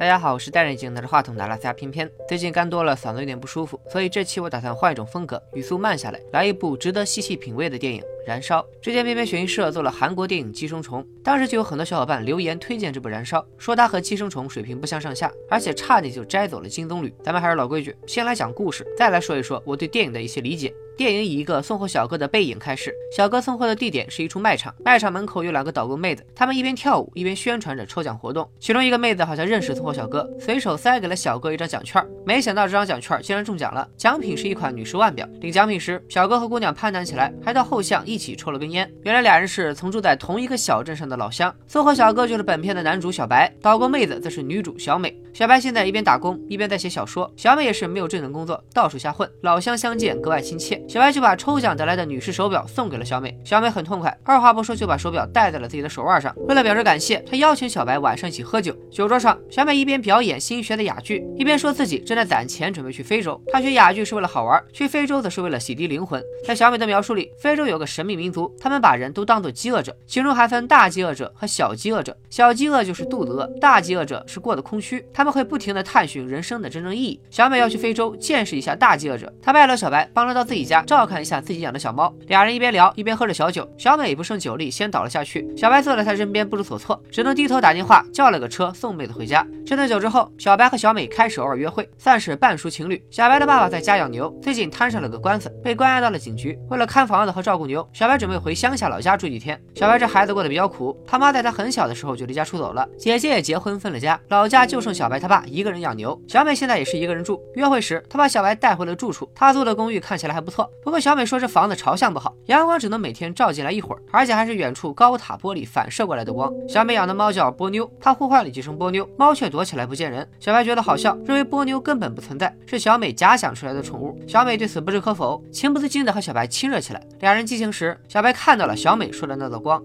大家好，我是戴着眼镜拿着话筒的阿拉斯加偏偏。最近干多了，嗓子有点不舒服，所以这期我打算换一种风格，语速慢下来，来一部值得细细品味的电影《燃烧》。之前偏偏选映社做了韩国电影《寄生虫》，当时就有很多小伙伴留言推荐这部《燃烧》，说它和《寄生虫》水平不相上下，而且差点就摘走了金棕榈。咱们还是老规矩，先来讲故事，再来说一说我对电影的一些理解。电影以一个送货小哥的背影开始，小哥送货的地点是一处卖场，卖场门口有两个导购妹子，她们一边跳舞一边宣传着抽奖活动。其中一个妹子好像认识送货小哥，随手塞给了小哥一张奖券，没想到这张奖券竟然中奖了，奖品是一款女士腕表。领奖品时，小哥和姑娘攀谈起来，还到后巷一起抽了根烟。原来俩人是曾住在同一个小镇上的老乡。送货小哥就是本片的男主小白，导购妹子则是女主小美。小白现在一边打工一边在写小说，小美也是没有正经工作，到处瞎混。老乡相见格外亲切，小白就把抽奖。得来的女士手表送给了小美，小美很痛快，二话不说就把手表戴在了自己的手腕上。为了表示感谢，她邀请小白晚上一起喝酒。酒桌上，小美一边表演新学的哑剧，一边说自己正在攒钱准备去非洲。她学哑剧是为了好玩，去非洲则是为了洗涤灵魂。在小美的描述里，非洲有个神秘民族，他们把人都当作饥饿者，其中还分大饥饿者和小饥饿者。小饥饿就是肚子饿，大饥饿者是过得空虚，他们会不停地探寻人生的真正意义。小美要去非洲见识一下大饥饿者，她拜了小白，帮他到自己家照看一下自己。养的小猫，俩人一边聊一边喝着小酒。小美不胜酒力，先倒了下去。小白坐在她身边，不知所措，只能低头打电话叫了个车送妹子回家。这顿酒之后，小白和小美开始偶尔约会，算是半熟情侣。小白的爸爸在家养牛，最近摊上了个官司，被关押到了警局。为了看房子和照顾牛，小白准备回乡下老家住几天。小白这孩子过得比较苦，他妈在他很小的时候就离家出走了，姐姐也结婚分了家，老家就剩小白他爸一个人养牛。小美现在也是一个人住。约会时，他把小白带回了住处，他租的公寓看起来还不错，不过小美说这房子朝向不好。阳光只能每天照进来一会儿，而且还是远处高塔玻璃反射过来的光。小美养的猫叫波妞，她呼唤了几声波妞，猫却躲起来不见人。小白觉得好笑，认为波妞根本不存在，是小美假想出来的宠物。小美对此不置可否，情不自禁的和小白亲热起来。两人激情时，小白看到了小美说的那道光。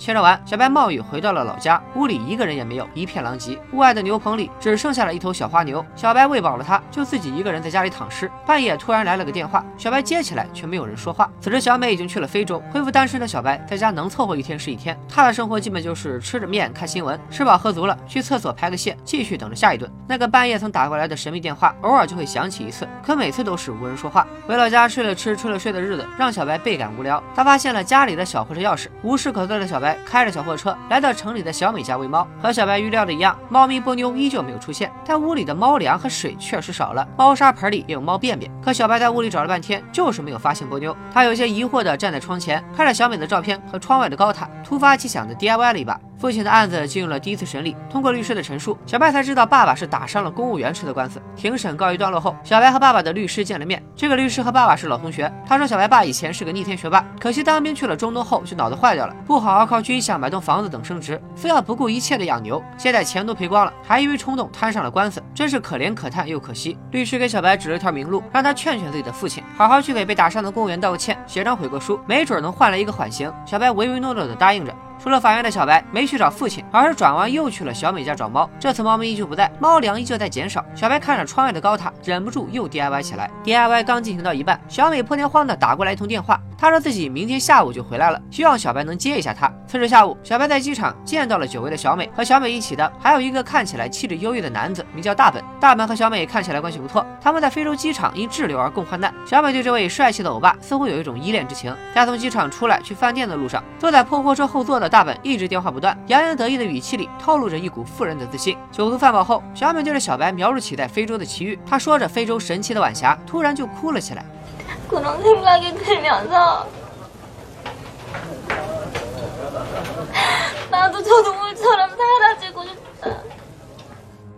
切着完，小白冒雨回到了老家，屋里一个人也没有，一片狼藉。屋外的牛棚里只剩下了一头小花牛。小白喂饱了它，就自己一个人在家里躺尸。半夜突然来了个电话，小白接起来，却没有人说话。此时小美已经去了非洲，恢复单身的小白在家能凑合一天是一天。他的生活基本就是吃着面看新闻，吃饱喝足了，去厕所排个泄，继续等着下一顿。那个半夜曾打过来的神秘电话，偶尔就会响起一次，可每次都是无人说话。回老家睡了吃，吃了睡的日子，让小白倍感无聊。他发现了家里的小货车钥匙，无事可做的小白。开着小货车来到城里的小美家喂猫，和小白预料的一样，猫咪波妞依旧没有出现，但屋里的猫粮和水确实少了，猫砂盆里也有猫便便。可小白在屋里找了半天，就是没有发现波妞。他有些疑惑地站在窗前，看着小美的照片和窗外的高塔，突发奇想的 DIY 了一把。父亲的案子进入了第一次审理，通过律师的陈述，小白才知道爸爸是打伤了公务员吃的官司。庭审告一段落后，小白和爸爸的律师见了面。这个律师和爸爸是老同学，他说小白爸以前是个逆天学霸，可惜当兵去了中东后就脑子坏掉了，不好好靠军饷买栋房子等升职，非要不顾一切的养牛，现在钱都赔光了，还因为冲动摊上了官司，真是可怜可叹又可惜。律师给小白指了条明路，让他劝劝自己的父亲，好好去给被打伤的公务员道个歉，写张悔过书，没准能换来一个缓刑。小白唯唯诺诺的答应着。出了法院的小白没去找父亲，而是转弯又去了小美家找猫。这次猫咪依旧不在，猫粮依旧在减少。小白看着窗外的高塔，忍不住又 DIY 起来。DIY 刚进行到一半，小美破天荒的打过来一通电话。她说自己明天下午就回来了，希望小白能接一下她。次日下午，小白在机场见到了久违的小美，和小美一起的还有一个看起来气质优越的男子，名叫大本。大本和小美看起来关系不错，他们在非洲机场因滞留而共患难。小美对这位帅气的欧巴似乎有一种依恋之情。在从机场出来去饭店的路上，坐在破货车后座的大本一直电话不断，洋洋得意的语气里透露着一股富人的自信。酒足饭饱后，小美对着小白描述起在非洲的奇遇。她说着非洲神奇的晚霞，突然就哭了起来。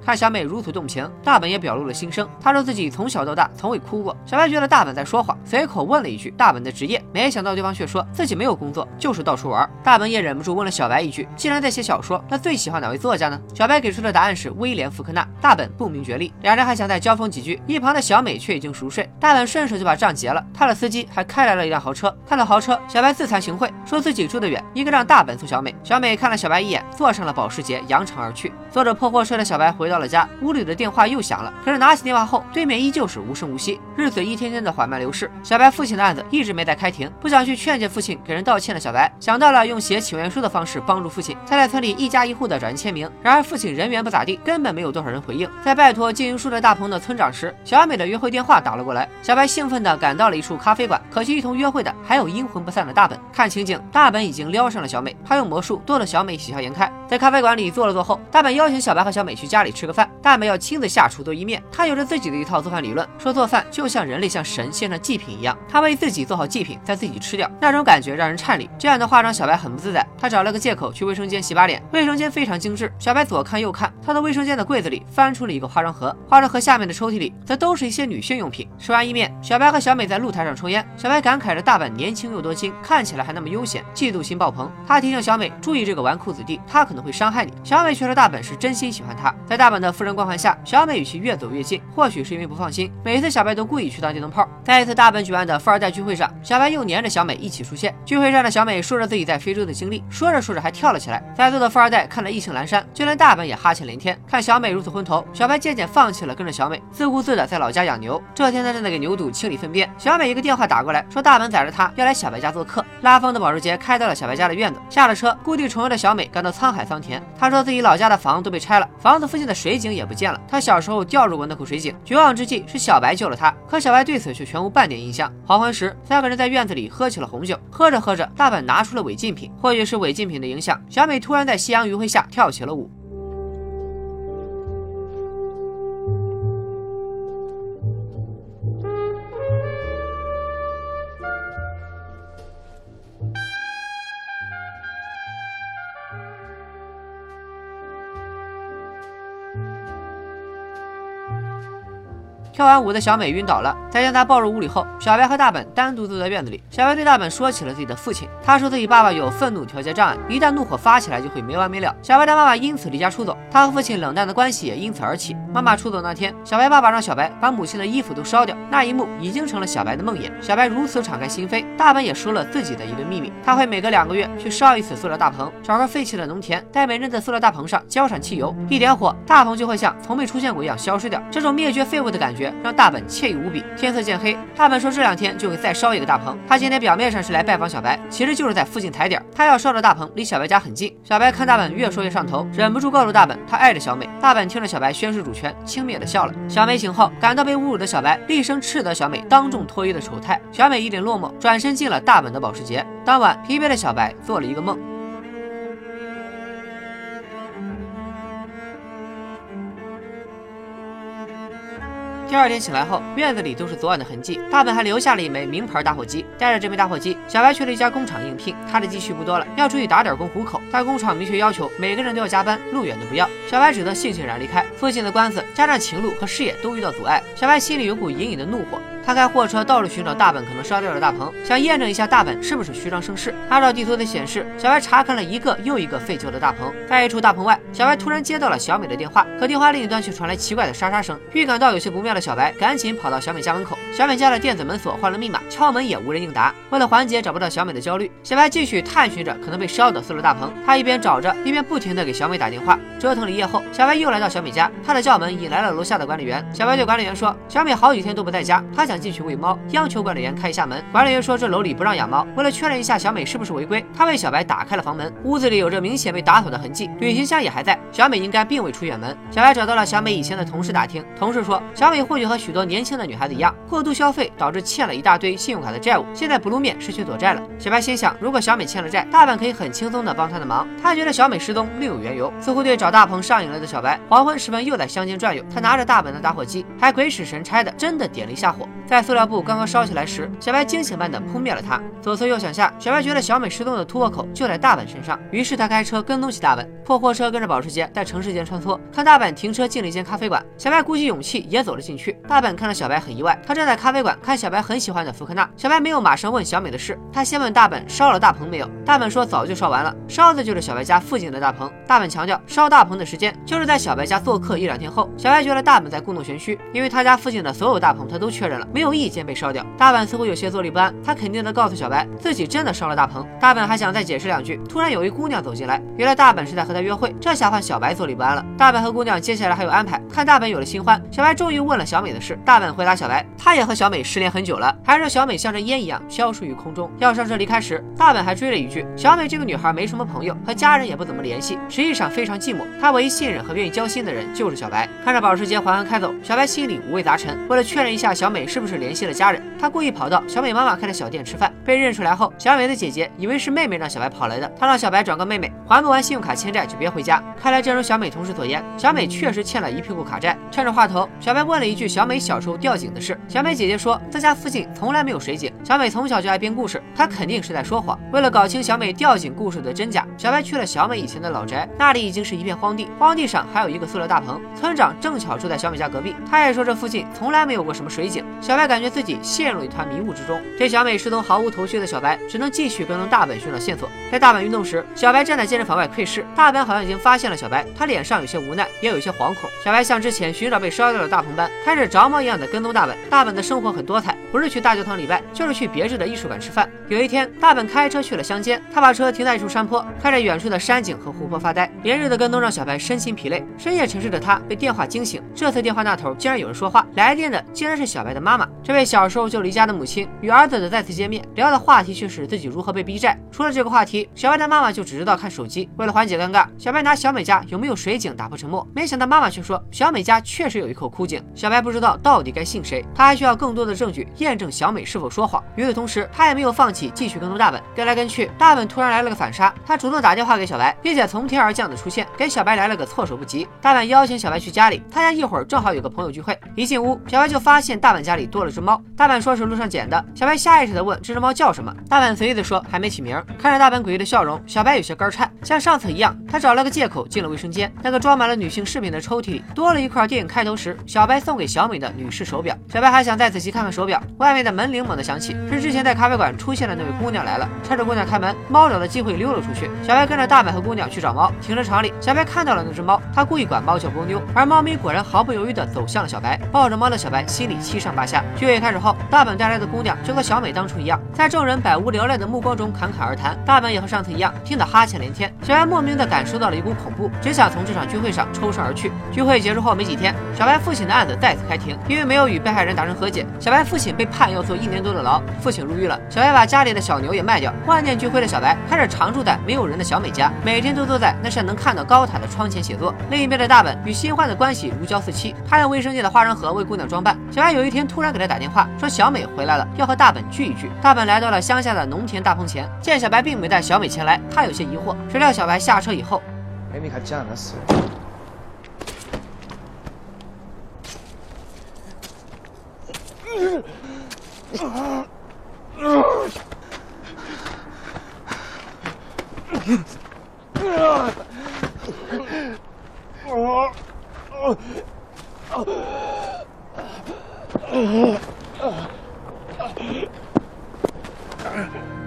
看小美如此动情，大本也表露了心声。他说自己从小到大从未哭过。小白觉得大本在说谎，随口问了一句大本的职业，没想到对方却说自己没有工作，就是到处玩。大本也忍不住问了小白一句：既然在写小说，那最喜欢哪位作家呢？小白给出的答案是威廉福克纳。大本不明觉厉，两人还想再交锋几句，一旁的小美却已经熟睡。大本顺手就把账结了，他的司机还开来了一辆豪车。看到豪车，小白自惭形秽，说自己住得远，应该让大本送小美。小美看了小白一眼，坐上了保时捷，扬长而去。坐着破货车的小白回到。了家，屋里的电话又响了。可是拿起电话后，对面依旧是无声无息。日子一天天的缓慢流逝，小白父亲的案子一直没再开庭。不想去劝诫父亲给人道歉的小白，想到了用写请愿书的方式帮助父亲，他在村里一家一户的找人签名。然而父亲人缘不咋地，根本没有多少人回应。在拜托经营书的大棚的村长时，小美的约会电话打了过来。小白兴奋的赶到了一处咖啡馆，可惜一同约会的还有阴魂不散的大本。看情景，大本已经撩上了小美，他用魔术逗得小美喜笑颜开。在咖啡馆里坐了坐后，大本邀请小白和小美去家里吃吃个饭。大美要亲自下厨做意面，他有着自己的一套做饭理论，说做饭就像人类向神献上祭品一样，他为自己做好祭品，再自己吃掉，那种感觉让人颤栗。这样的话让小白很不自在，他找了个借口去卫生间洗把脸。卫生间非常精致，小白左看右看，他的卫生间的柜子里翻出了一个化妆盒，化妆盒下面的抽屉里则都是一些女性用品。吃完意面，小白和小美在露台上抽烟，小白感慨着大本年轻又多金，看起来还那么悠闲，嫉妒心爆棚。他提醒小美注意这个纨绔子弟，他可能会伤害你。小美却说大本是真心喜欢他。在大本的夫人光环下，小美与其越走越近。或许是因为不放心，每次小白都故意去当电灯泡。在一次大本举办的富二代聚会上，小白又黏着小美一起出现。聚会上的小美说着自己在非洲的经历，说着说着还跳了起来。在座的富二代看了意兴阑珊，就连大本也哈欠连天。看小美如此昏头，小白渐渐放弃了跟着小美，自顾自的在老家养牛。这天他正在给牛肚清理粪便，小美一个电话打过来，说大本载着他要来小白家做客。拉风的保时捷开到了小白家的院子，下了车，故地重游的小美感到沧海桑田。她说自己老家的房都被拆了，房子附近的 水井也不见了。他小时候掉入过那口水井，绝望之际是小白救了他，可小白对此却全无半点印象。黄昏时，三个人在院子里喝起了红酒，喝着喝着，大本拿出了违禁品，或许是违禁品的影响，小美突然在夕阳余晖下跳起了舞。跳完舞的小美晕倒了，在将她抱入屋里后，小白和大本单独坐在院子里。小白对大本说起了自己的父亲，他说自己爸爸有愤怒调节障碍，一旦怒火发起来就会没完没了。小白的妈妈因此离家出走，他和父亲冷淡的关系也因此而起。妈妈出走那天，小白爸爸让小白把母亲的衣服都烧掉，那一幕已经成了小白的梦魇。小白如此敞开心扉，大本也说了自己的一个秘密，他会每隔两个月去烧一次塑料大棚，找个废弃的农田，在每日的塑料大棚上浇上汽油，一点火，大棚就会像从没出现过一样消失掉。这种灭绝废物的感觉让大本惬意无比。天色渐黑，大本说这两天就会再烧一个大棚。他今天表面上是来拜访小白，其实就是在附近踩点。他要烧的大棚离小白家很近。小白看大本越说越上头，忍不住告诉大本他爱着小美。大本听着小白宣誓主权，轻蔑的笑了。小美醒后，感到被侮辱的小白厉声斥责小美当众脱衣的丑态。小美一脸落寞，转身进了大本的保时捷。当晚，疲惫的小白做了一个梦。第二天醒来后，院子里都是昨晚的痕迹。大本还留下了一枚名牌打火机。带着这枚打火机，小白去了一家工厂应聘。他的积蓄不多了，要出去打点工糊口。但工厂明确要求每个人都要加班，路远的不要。小白只得悻悻然离开。父亲的官司加上情路和事业都遇到阻碍，小白心里有股隐隐的怒火。他开货车到处寻找大本可能烧掉的大棚，想验证一下大本是不是虚张声势。按照地图的显示，小白查看了一个又一个废旧的大棚。在一处大棚外，小白突然接到了小美的电话，可电话另一端却传来奇怪的沙沙声。预感到有些不妙的小白赶紧跑到小美家门口。小美家的电子门锁换了密码，敲门也无人应答。为了缓解找不到小美的焦虑，小白继续探寻着可能被烧的塑料大棚。他一边找着，一边不停地给小美打电话。折腾了一夜后，小白又来到小美家。他的叫门引来了楼下的管理员。小白对管理员说：“小美好几天都不在家，他想想进去喂猫。”央求管理员开一下门。管理员说这楼里不让养猫。为了确认一下小美是不是违规，他为小白打开了房门。屋子里有着明显被打扫的痕迹，旅行箱也还在。小美应该并未出远门。小白找到了小美以前的同事打听，同事说小美或许和许多年轻的女孩子一样，过度消费导致欠了一大堆信用卡的债务，现在不露面是去躲债了。小白心想，如果小美欠了债，大本可以很轻松的帮她的忙。他觉得小美失踪另有缘由，似乎对找大鹏上瘾了的小白，黄昏时分又在乡间转悠。他拿着大本的打火机，还鬼使神差的真的点了一下火，在塑料布刚刚烧起来时。小白惊醒般的扑灭了它。左思右想下，小白觉得小美失踪的突破口就在大本身上，于是他开车跟踪起大本。破货车跟着保时捷在城市间穿梭，看大本停车进了一间咖啡馆，小白鼓起勇气也走了进去。大本看到小白很意外，他站在咖啡馆看小白很喜欢的福克纳。小白没有马上问小美的事，他先问大本烧了大棚没有。大本说早就烧完了，烧的就是小白家附近的大棚。大本强调烧大棚的时间就是在小白家做客一两天后。小白觉得大本在故弄玄虚，因为他家附近的所有大棚他都确认了，没有一间被烧掉。大本似乎有些坐立不安，他肯定的告诉小白，自己真的烧了大棚。大本还想再解释两句，突然有一姑娘走进来，原来大本是在和他约会，这下换小白坐立不安了。大本和姑娘接下来还有安排，看大本有了新欢，小白终于问了小美的事。大本回答小白，他也和小美失联很久了，还让小美像这烟一样消失于空中。要上车离开时，大本还追了一句，小美这个女孩没什么朋友，和家人也不怎么联系，实际上非常寂寞。她唯一信任和愿意交心的人就是小白。看着保时捷缓缓开走，小白心里五味杂陈。为了确认一下小美是不是联系了家人，他故意跑到小美妈妈开的小店吃饭。被认出来后，小美的姐姐以为是妹妹让小白跑来的，她让小白转告妹妹，还不完信用卡欠债就别回家。看来正如小美同事所言，小美确实欠了一屁股卡债。趁着话头，小白问了一句小美小时候掉井的事。小美姐姐说自家附近从来没有水井。小美从小就爱编故事，她肯定是在说谎。为了搞清小美掉井故事的真假，小白去了小美以前的老宅，那里已经是一片荒地，荒地上还有一个塑料大棚，村长正巧住在小美家隔壁。他也说这附近从来没有过什么水井。小白感觉自己陷入一团迷雾之中。对小美失踪毫无头绪的小白，只能继续跟踪大本寻找线索。在大本运动时，小白站在健身房外窥视，大本好像已经发现了小白，他脸上有些无奈，也有些惶恐。小白像之前寻找被烧掉的大棚般，开始着魔一样的跟踪大本。大本的生活很多彩，不是去大教堂礼拜，就是去别致的艺术馆吃饭。有一天，大本开车去了乡间，他把车停在一处山坡，看着远处的山景和湖泊发呆。连日的跟踪让小白身心疲累，深夜沉睡的他被电话惊醒。这次电话那头竟然有人说话，来电的竟然是小白的妈妈。这位小时候就离家的母亲与儿子的再次见面，聊的话题却是自己如何被逼债。除了这个话题，小白的妈妈就只知道看手机。为了缓解尴尬，小白拿小美家有没有水井打破沉默。没想到妈妈却说小美家确实有一口枯井。小白不知道到底该信谁，他还需要更多的证据验证小美是否说谎。与此同时，他也没有放弃继续跟踪大本。跟来跟去，大本突然来了个反杀，他主动打电话给小白，并且从天而降的出现，给小白来了个措手不及。大本邀请小白去家里，他家一会儿正好有个朋友聚会。一进屋，小白就发现大本家里多了只猫。大本说是路上捡的，小白下意识的问这只猫叫什么。大本随意的说还没起名。看着大本诡异的笑容，小白有些肝颤。像上次一样，他找了个借口进了卫生间。那个装满了女性饰品的抽屉里多了一块电影开头时小白送给小美的女士手表。小白还想再仔细看看手表，外面的门铃猛地响起，是之前在咖啡馆出现的那位姑娘来了。趁着姑娘开门，猫找的机会溜了出去。小白跟着大本和姑娘去找猫。停车场里，小白看到了那只猫，他故意管猫叫波妞，而猫咪果然毫不犹豫地走向了小白。抱着猫的小白心里七上八下。聚会开始后，大本带来的姑娘就和小美当初一样，在众人百无聊赖的目光中侃侃而谈。大本也和上次一样，听得哈欠连天。小白莫名的感受到了一股恐怖，只想从这场聚会上抽身而去。聚会结束后没几天，小白父亲的案子再次开庭，因为没有与被害人达成和解，小白父亲被判要坐一年多的牢。父亲入狱了，小白把家里的小牛也卖掉。万念俱灰的小白开始常住在没有人的小美家，每天都坐在那扇能看到高塔的窗前写作。另一边的大本与新欢的关系如胶似漆，他用卫生间的化妆盒为姑娘装扮。小白有一天突然给他打电话，说小美回来了，要和大本聚一聚。大本来到了乡下的农田大棚前，见小白并没带小美前来，他有些疑惑。谁料小白下车以后，妹妹看讲的是。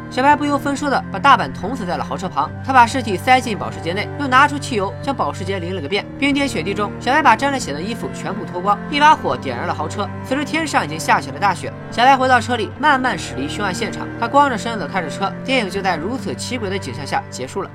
小白不由分说的把大本捅死在了豪车旁，他把尸体塞进保时捷内，又拿出汽油将保时捷淋了个遍。冰天雪地中，小白把沾了血的衣服全部脱光，一把火点燃了豪车。此时天上已经下起了大雪。小白回到车里，慢慢驶离凶案现场。他光着身子开着车，电影就在如此奇诡的景象下结束了。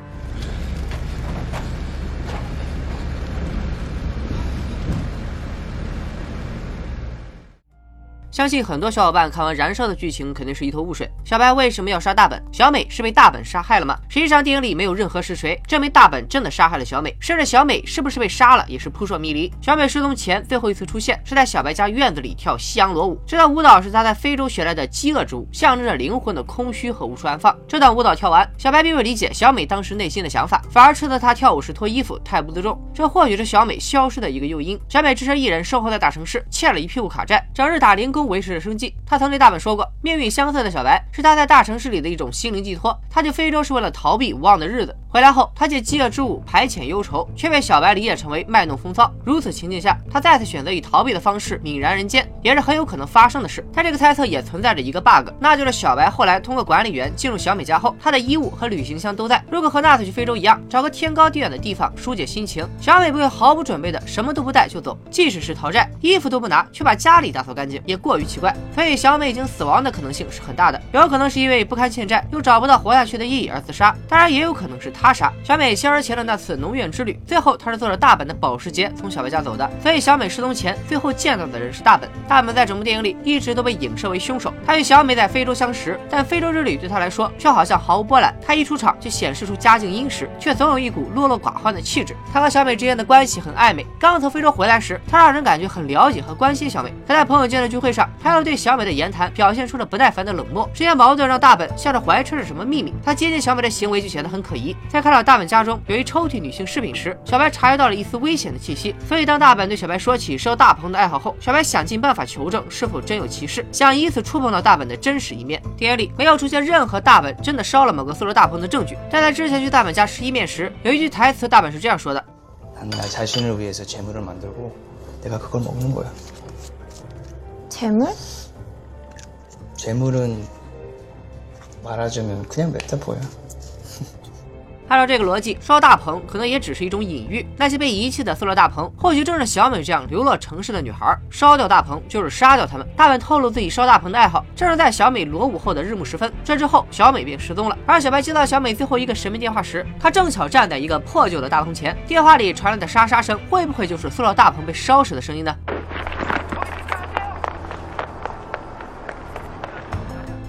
相信很多小伙伴看完《燃烧》的剧情肯定是一头雾水。小白为什么要杀大本？小美是被大本杀害了吗？实际上电影里没有任何实锤证明大本真的杀害了小美，甚至小美是不是被杀了也是扑朔迷离。小美失踪前最后一次出现是在小白家院子里跳西洋裸舞，这段舞蹈是他在非洲学来的饥饿之舞，象征着灵魂的空虚和无处安放。这段舞蹈跳完，小白并未理解小美当时内心的想法，反而斥责她跳舞时脱衣服太不自重。这或许是小美消失的一个诱因。小美只身一人生活在大城市，欠了一屁股卡债，整日打零工维持着生计。他曾对大本说过，命运相似的小白是他在大城市里的一种心灵寄托。他去非洲是为了逃避无望的日子，回来后他借饥饿之物排遣忧愁，却被小白理解成为卖弄风骚。如此情境下，他再次选择以逃避的方式泯然人间，也是很有可能发生的事。但这个猜测也存在着一个 bug，那就是小白后来通过管理员进入小美家后，他的衣物和旅行箱都在。如果和纳粹去非洲一样，找个天高地远的地方疏解心情，小美不会毫不准备的什么都不带就走。即使是逃债，衣服都不拿，却把家里打扫干净，也过过于奇怪。所以小美已经死亡的可能性是很大的，有可能是因为不堪欠债又找不到活下去的意义而自杀，当然也有可能是他杀小美。消失前的那次农院之旅，最后他是坐着大本的保时捷从小白家走的，所以小美失踪前最后见到的人是大本。大本在整部电影里一直都被影射为凶手。他与小美在非洲相识，但非洲之旅对他来说却好像毫无波澜。他一出场就显示出家境殷实，却总有一股落落寡欢的气质。他和小美之间的关系很暧昧。刚从非洲回来时，他让人感觉很了解和关心小美。可在朋友间的聚会上，他又对小美的言谈表现出了不耐烦的冷漠。这些矛盾让大本像是怀揣着什么秘密。他接近小美的行为就显得很可疑。在看到大本家中有一抽屉女性饰品时，小白察觉到了一丝危险的气息。所以当大本对小白说起烧大棚的爱好后，小白想尽办法求证是否真有其事，想以此触碰到大本的真实一面。电影里没有出现任何大本真的烧了某个塑料大棚的证据。但在之前去大本家吃意面时，有一句台词，大本是这样说的。난나자신을위해서재물을만들고내가그걸먹는거야 재물재물은말하자면그냥메타포야按照这个逻辑，烧大棚可能也只是一种隐喻。那些被遗弃的塑料大棚，或许正是小美这样流落城市的女孩。烧掉大棚就是杀掉他们。大本透露自己烧大棚的爱好，正是在小美裸舞后的日暮时分。这之后，小美便失踪了。而小白接到小美最后一个神秘电话时，他正巧站在一个破旧的大棚前。电话里传来的沙沙声，会不会就是塑料大棚被烧时的声音呢？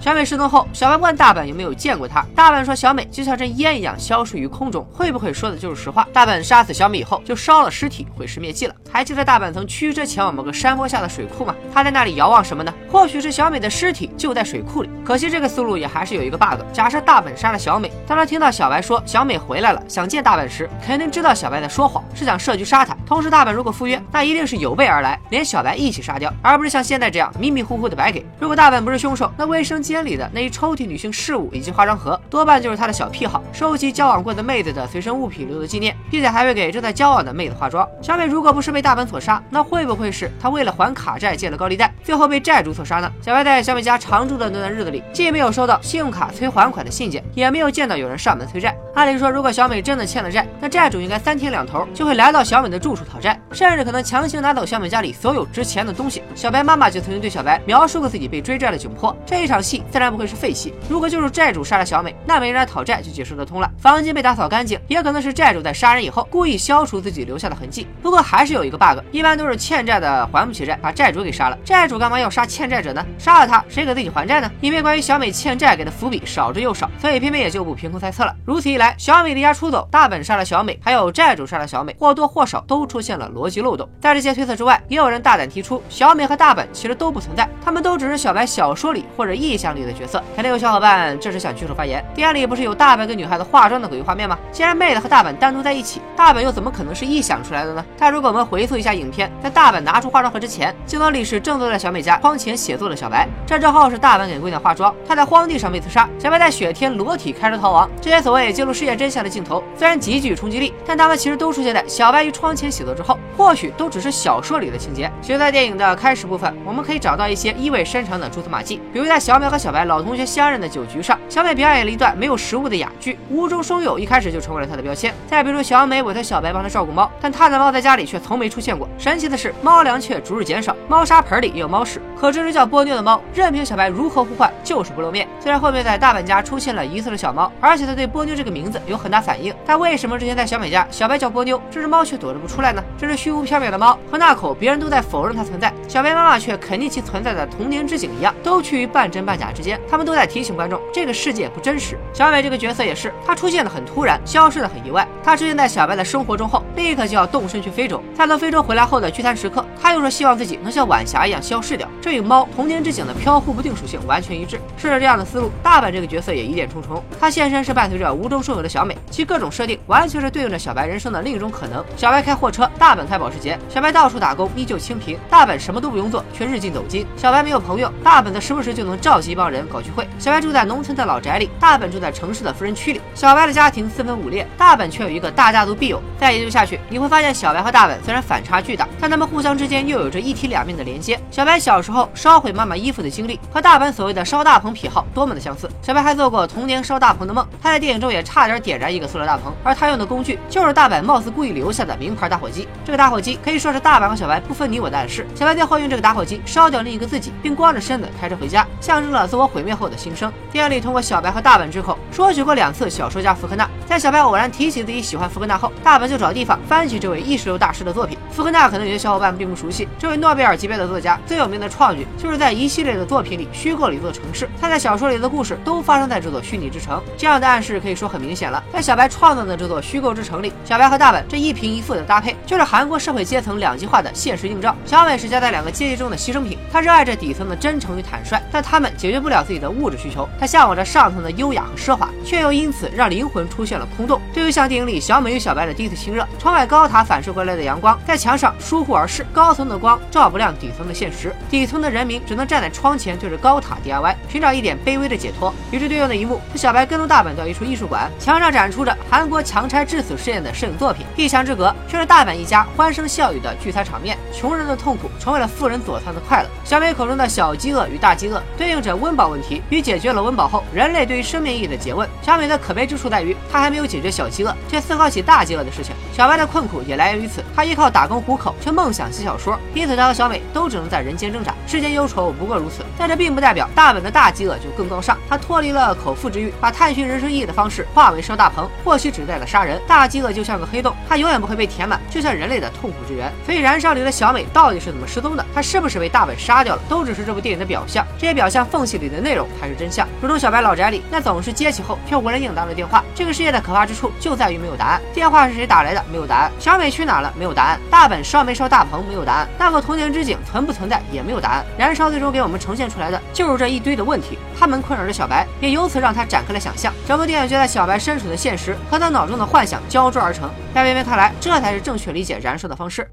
小美失踪后，小白。问大本有没有见过她。大本说小美就像这烟一样消失于空中，会不会说的就是实话？大本杀死小美以后就烧了尸体，毁尸灭迹了。还记得大本曾驱车前往某个山坡下的水库吗？他在那里遥望什么呢？或许是小美的尸体就在水库里。可惜这个思路也还是有一个 bug。假设大本杀了小美，当他听到小白。说小美回来了，想见大本时，肯定知道小白。在说谎，是想设局杀他。同时，大本如果赴约，那一定是有备而来，连小白。一起杀掉，而不是像现在这样迷迷糊糊的白。给。如果大本不是凶手，那卫生巾。间里的那一抽屉女性饰物以及化妆盒，多半就是他的小癖好，收集交往过的妹子的随身物品留作纪念，并且还会给正在交往的妹子化妆。小美如果不是被大本所杀，那会不会是他为了还卡债借了高利贷，最后被债主所杀呢？小白在小美家常住的那段日子里，既没有收到信用卡催还款的信件，也没有见到有人上门催债。按理说，如果小美真的欠了债，那债主应该三天两头就会来到小美的住处讨债，甚至可能强行拿走小美家里所有值钱的东西。小白妈妈就曾经对小白描述过自己被追债的窘迫，这一场戏自然不会是废弃。如果就是债主杀了小美，那没人来讨债就解释得通了。房间被打扫干净，也可能是债主在杀人以后故意消除自己留下的痕迹。不过还是有一个 bug，一般都是欠债的还不起债，把债主给杀了。债主干嘛要杀欠债者呢？杀了他，谁给自己还债呢？因为关于小美欠债给的伏笔少之又少，所以偏偏也就不凭空猜测了。如此一来，小美离家出走，大本杀了小美，还有债主杀了小美，或多或少都出现了逻辑漏洞。在这些推测之外，也有人大胆提出，小美和大本其实都不存在，他们都只是小白小说里或者意象里的角色。肯定有小伙伴这时想举手发言。电影里不是有大本跟女孩子化妆的诡异画面吗？既然妹子和大本单独在一起，大本又怎么可能是臆想出来的呢？但如果我们回溯一下影片，在大本拿出化妆盒之前，镜头里是正坐在小美家窗前写作的小白。这之后是大本给姑娘化妆，她在荒地上被刺杀，小白在雪天裸体开车逃亡。这些所谓揭露事件真相的镜头，虽然极具冲击力，但他们其实都出现在小白于窗前写作之后，或许都只是小说里的情节。其实，在电影的开始部分，我们可以找到一些意味深长的蛛丝马迹，比如在小美和小白老同学相认的酒局上。小美表演了一段没有食物的哑剧，无中生有，一开始就成为了她的标签。再比如，小美委托小白帮她照顾猫，但她的猫在家里却从没出现过。神奇的是，猫粮却逐日减少，猫砂盆里也有猫屎。可这只叫波妞的猫，任凭小白如何呼唤，就是不露面。虽然后面在大本家出现了疑似的小猫，而且他对波妞这个名字有很大反应，但为什么之前在小美家，小白叫波妞，这只猫却躲着不出来呢？这只虚无缥缈的猫和那口别人都在否认它存在，小白妈妈却肯定其存在的童年之景一样，都趋于半真半假之间。他们都在提醒观众，这个世界不真实。小美这个角色也是，她出现的很突然，消失的很意外。她出现在小白的生活中后，立刻就要动身去非洲。在从非洲回来后的聚餐时刻，她又说希望自己能像晚霞一样消失掉。这与猫童年之景的飘忽不定属性完全一致。顺着这样的思路，大本这个角色也疑点重重。他现身是伴随着无中生有的小美，其各种设定完全是对应着小白人生的另一种可能。小白开货车，大本开。保时捷。小白到处打工，依旧清贫。大本什么都不用做，却日进斗金。小白没有朋友，大本子时不时就能召集帮人搞聚会。小白住在农村的老宅里，大本住在城市的富人区里。小白的家庭四分五裂，大本却有一个大家族庇佑。再研究下去，你会发现小白和大本虽然反差巨大，但他们互相之间又有着一体两面的连接。小白小时候烧毁妈妈衣服的经历，和大本所谓的烧大棚癖好多么的相似。小白还做过童年烧大棚的梦，他在电影中也差点点燃一个塑料大棚，而他用的工具就是大阪貌似故意留下的名牌打火机。这个打火机可以说是大阪和小白不分你我的暗示。小白最后用这个打火机烧掉另一个自己，并光着身子开车回家，象征了自我毁灭后的新生。电影里通过小白和大本之后说起过两次小说家福克纳，在小白偶然提起自己喜欢福克纳后，大本就找地方翻起这位意识流大师的作品。福克纳可能有些小伙伴并不熟悉，这位诺贝尔级别的作家最有名的创举就是在一系列的作品里虚构了一座城市，他在小说里的故事都发生在这座虚拟之城。这样的暗示可以说很明显了，在小白创造的这座虚构之城里，小白和大本这一贫一富的搭配，就是韩国社会阶层两极化的现实映照。小美是夹在两个阶级中的牺牲品，她热爱着底层的真诚与坦率，但他们解决不了自己的物质需求。她向往着上层的优雅和奢华，却又因此让灵魂出现了空洞。这就像电影里小美与小白的第一次亲热，窗外高塔反射过来的阳光在墙上疏忽而逝，高层的光照不亮底层的现实，底层的人民只能站在窗前对着高塔 DIY，寻找一点卑微的解脱。与之对应的一幕是小白跟踪大本到一处艺术馆，墙上展出着韩国强拆致死事件的摄影作品，一墙之隔却是大本一家欢声笑语的聚餐场面。穷人的痛苦成为了富人佐餐的快乐。小美口中的小饥饿与大饥饿对应着温饱问题与解决了温饱后人类对于生命意义的解问。小美的可悲之处在于，她还没有解决小饥饿，却思考起大饥饿的事情。小白的困苦也来源于此，他依靠打工糊口，却梦想写小说，因此他和小美都只能在人间挣扎。世间忧愁不过如此，但这并不代表大本的大饥饿就更高尚。他脱离了口腹之欲，把探寻人生意义的方式化为烧大棚，或许只在了杀人。大饥饿就像个黑洞，它永远不会被填满，就像人类的痛苦之源。所以，燃烧里的小美到底是怎么失踪的？她是不是被大本杀掉了？都只是这部电影的表象，这些表象缝隙里的内容才是真相。如同小白老宅里那总是接起后却无人应答的电话，这个世界的可怕之处就在于没有答案。电话是谁打来的？没有答案。小美去哪了？没有答案。大本烧没烧大棚？没有答案。那个童年之井存不存在？也没有答案。燃烧最终给我们呈现出来的就是这一堆的问题，他们困扰着小白，也由此让他展开了想象。整部电影就在小白身处的现实和他脑中的幻想交织而成。在边边看来，这才是正确理解燃烧的方式。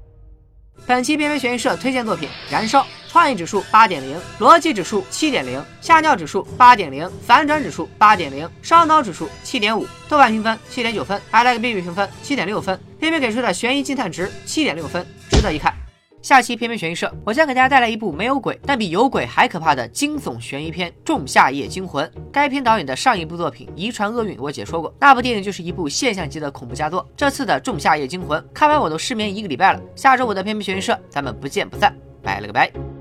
本期边边悬疑社推荐作品《燃烧》，创意指数八点零，逻辑指数七点零，吓尿指数八点零，反转指数八点零，烧脑指数七点五，豆瓣评分七点九分，i like baby 评分七点六分，片片给出的悬疑惊叹值七点六分，值得一看。下期片片悬疑社，我将给大家带来一部没有鬼，但比有鬼还可怕的惊悚悬疑片《仲夏夜惊魂》。该片导演的上一部作品《遗传厄运》，我解说过，那部电影就是一部现象级的恐怖佳作。这次的《仲夏夜惊魂》，看完我都失眠一个礼拜了。下周五的片片悬疑社，咱们不见不散，拜了个拜。